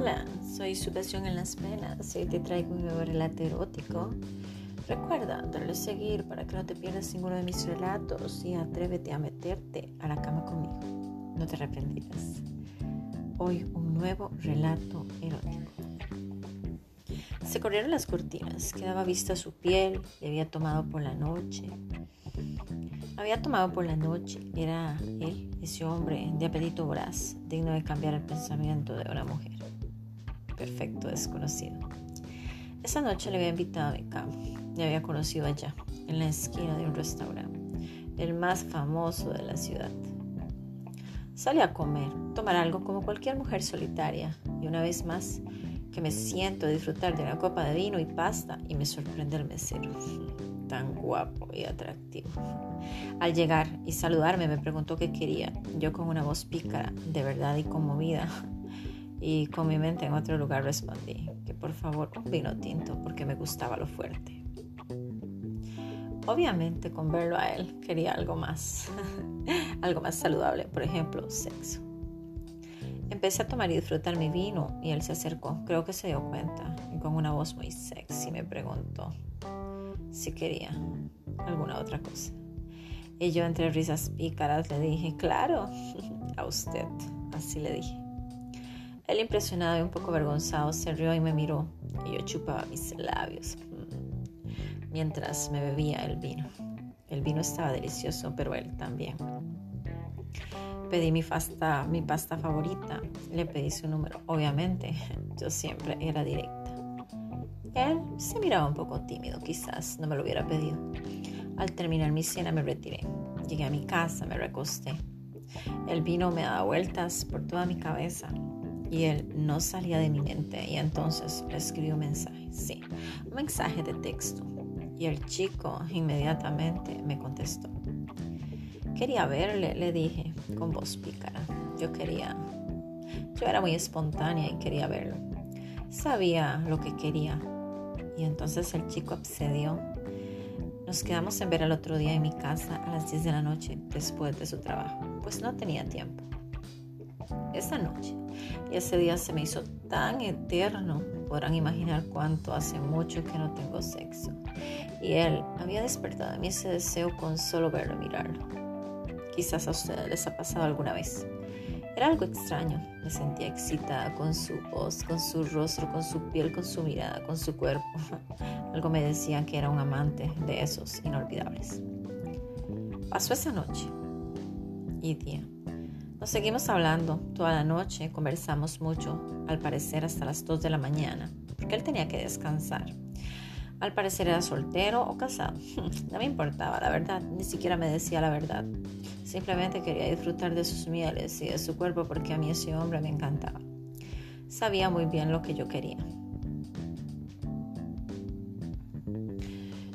Hola, soy su pasión en las penas y te traigo un nuevo relato erótico. Recuerda darle seguir para que no te pierdas ninguno de mis relatos y atrévete a meterte a la cama conmigo. No te arrepentirás. Hoy un nuevo relato erótico. Se corrieron las cortinas, quedaba vista su piel, le había tomado por la noche. Había tomado por la noche, era él, ese hombre de apetito voraz, digno de cambiar el pensamiento de una mujer perfecto desconocido. Esa noche le había invitado a mi cama. Le había conocido allá, en la esquina de un restaurante, el más famoso de la ciudad. Salí a comer, tomar algo como cualquier mujer solitaria y una vez más que me siento a disfrutar de una copa de vino y pasta y me sorprende el mesero, tan guapo y atractivo. Al llegar y saludarme me preguntó qué quería. Yo con una voz pícara, de verdad y conmovida, y con mi mente en otro lugar respondí que por favor un vino tinto porque me gustaba lo fuerte. Obviamente con verlo a él quería algo más, algo más saludable, por ejemplo, sexo. Empecé a tomar y disfrutar mi vino y él se acercó, creo que se dio cuenta y con una voz muy sexy me preguntó si quería alguna otra cosa. Y yo entre risas pícaras le dije, claro, a usted, así le dije. Él impresionado y un poco avergonzado se rió y me miró y yo chupaba mis labios mm, mientras me bebía el vino. El vino estaba delicioso, pero él también. Pedí mi pasta, mi pasta favorita, le pedí su número. Obviamente, yo siempre era directa. Él se miraba un poco tímido, quizás no me lo hubiera pedido. Al terminar mi cena me retiré. Llegué a mi casa, me recosté. El vino me daba vueltas por toda mi cabeza y él no salía de mi mente y entonces le escribí un mensaje, sí, un mensaje de texto y el chico inmediatamente me contestó. Quería verle, le dije con voz pícara. Yo quería, yo era muy espontánea y quería verlo. Sabía lo que quería y entonces el chico accedió. Nos quedamos en ver al otro día en mi casa a las 10 de la noche después de su trabajo, pues no tenía tiempo. Esa noche y ese día se me hizo tan eterno. Podrán imaginar cuánto hace mucho que no tengo sexo. Y él había despertado en mí ese deseo con solo verlo y mirarlo. Quizás a ustedes les ha pasado alguna vez. Era algo extraño. Me sentía excitada con su voz, con su rostro, con su piel, con su mirada, con su cuerpo. algo me decía que era un amante de esos inolvidables. Pasó esa noche y día. Nos seguimos hablando toda la noche, conversamos mucho, al parecer hasta las 2 de la mañana, porque él tenía que descansar. Al parecer era soltero o casado. No me importaba, la verdad, ni siquiera me decía la verdad. Simplemente quería disfrutar de sus mieles y de su cuerpo porque a mí ese hombre me encantaba. Sabía muy bien lo que yo quería.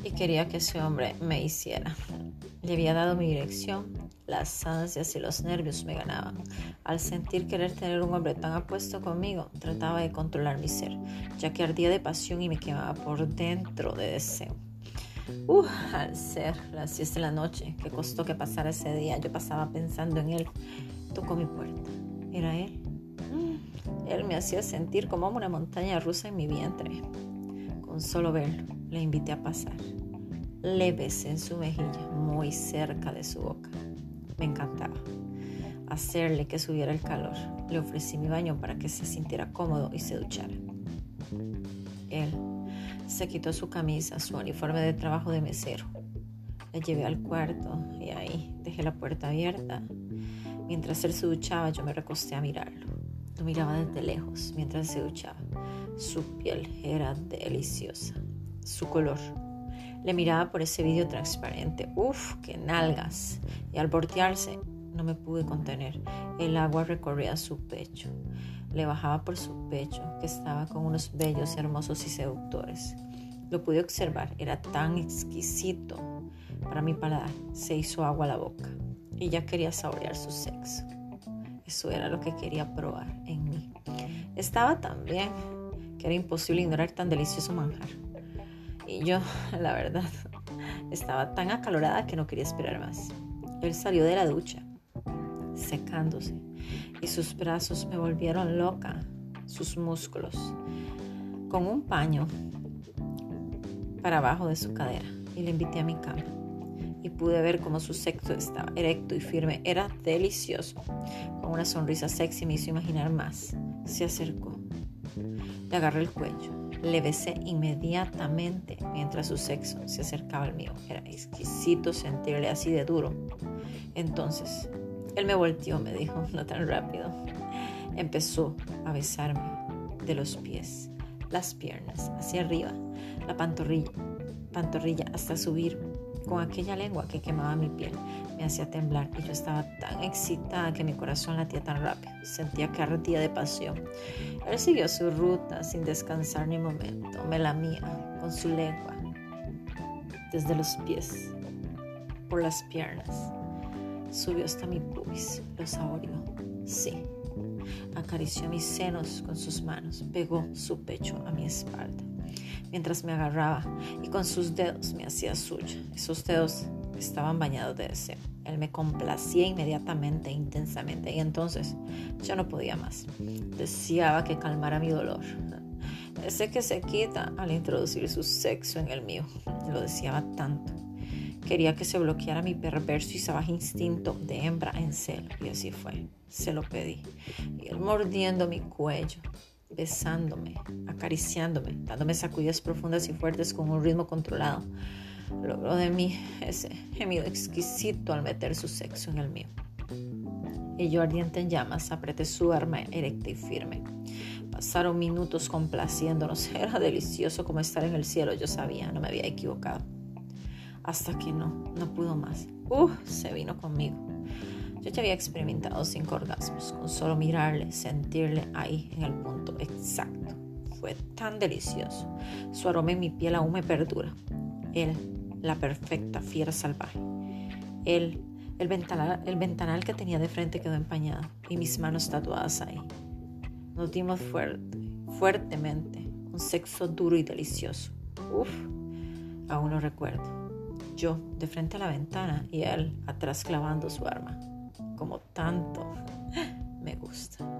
Y quería que ese hombre me hiciera. Le había dado mi dirección, las ansias y los nervios me ganaban. Al sentir querer tener un hombre tan apuesto conmigo, trataba de controlar mi ser, ya que ardía de pasión y me quemaba por dentro de deseo. Uh, al ser las 10 de la noche, que costó que pasara ese día, yo pasaba pensando en él. Tocó mi puerta. ¿Era él? Mm, él me hacía sentir como una montaña rusa en mi vientre. Con solo verlo, le invité a pasar. Le besé en su mejilla, muy cerca de su boca. Me encantaba hacerle que subiera el calor. Le ofrecí mi baño para que se sintiera cómodo y se duchara. Él se quitó su camisa, su uniforme de trabajo de mesero. Le llevé al cuarto y ahí dejé la puerta abierta. Mientras él se duchaba, yo me recosté a mirarlo. Lo miraba desde lejos mientras se duchaba. Su piel era deliciosa. Su color le miraba por ese vidrio transparente. Uf, qué nalgas. Y al voltearse, no me pude contener. El agua recorría su pecho. Le bajaba por su pecho, que estaba con unos bellos, hermosos y seductores. Lo pude observar, era tan exquisito. Para mi paladar se hizo agua a la boca y ya quería saborear su sexo. Eso era lo que quería probar en mí. Estaba tan bien que era imposible ignorar tan delicioso manjar. Y yo, la verdad, estaba tan acalorada que no quería esperar más. Él salió de la ducha, secándose, y sus brazos me volvieron loca. sus músculos con un paño para abajo de su cadera y le invité a mi cama. Y pude ver cómo su sexo estaba erecto y firme. Era delicioso. Con una sonrisa sexy me hizo imaginar más. Se acercó. Le agarré el cuello. Le besé inmediatamente mientras su sexo se acercaba al mío. Era exquisito sentirle así de duro. Entonces, él me volteó, me dijo, no tan rápido. Empezó a besarme de los pies, las piernas, hacia arriba, la pantorrilla, pantorrilla hasta subir con aquella lengua que quemaba mi piel. Hacía temblar y yo estaba tan excitada que mi corazón latía tan rápido. Sentía que ardía de pasión. Él siguió su ruta sin descansar ni momento. Me lamía con su lengua desde los pies, por las piernas. Subió hasta mi pubis, lo saboreó. Sí, acarició mis senos con sus manos, pegó su pecho a mi espalda mientras me agarraba y con sus dedos me hacía suya. Esos dedos estaban bañados de deseo. Él me complacía inmediatamente, intensamente, y entonces yo no podía más. Deseaba que calmara mi dolor. Ese que se quita al introducir su sexo en el mío. Lo deseaba tanto. Quería que se bloqueara mi perverso y salvaje instinto de hembra en celo. Y así fue. Se lo pedí. Y él mordiendo mi cuello, besándome, acariciándome, dándome sacudidas profundas y fuertes con un ritmo controlado. Logró de mí ese gemido exquisito al meter su sexo en el mío. Y yo ardiente en llamas apreté su arma erecta y firme. Pasaron minutos complaciéndonos. Era delicioso como estar en el cielo. Yo sabía, no me había equivocado. Hasta que no, no pudo más. Uh, se vino conmigo. Yo ya había experimentado cinco orgasmos con solo mirarle, sentirle ahí en el punto exacto. Fue tan delicioso. Su aroma en mi piel aún me perdura. Él, la perfecta fiera salvaje. Él, el ventanal, el ventanal que tenía de frente quedó empañado y mis manos tatuadas ahí. Nos dimos fuerte, fuertemente, un sexo duro y delicioso. Uf, aún lo recuerdo. Yo de frente a la ventana y él atrás clavando su arma como tanto me gusta.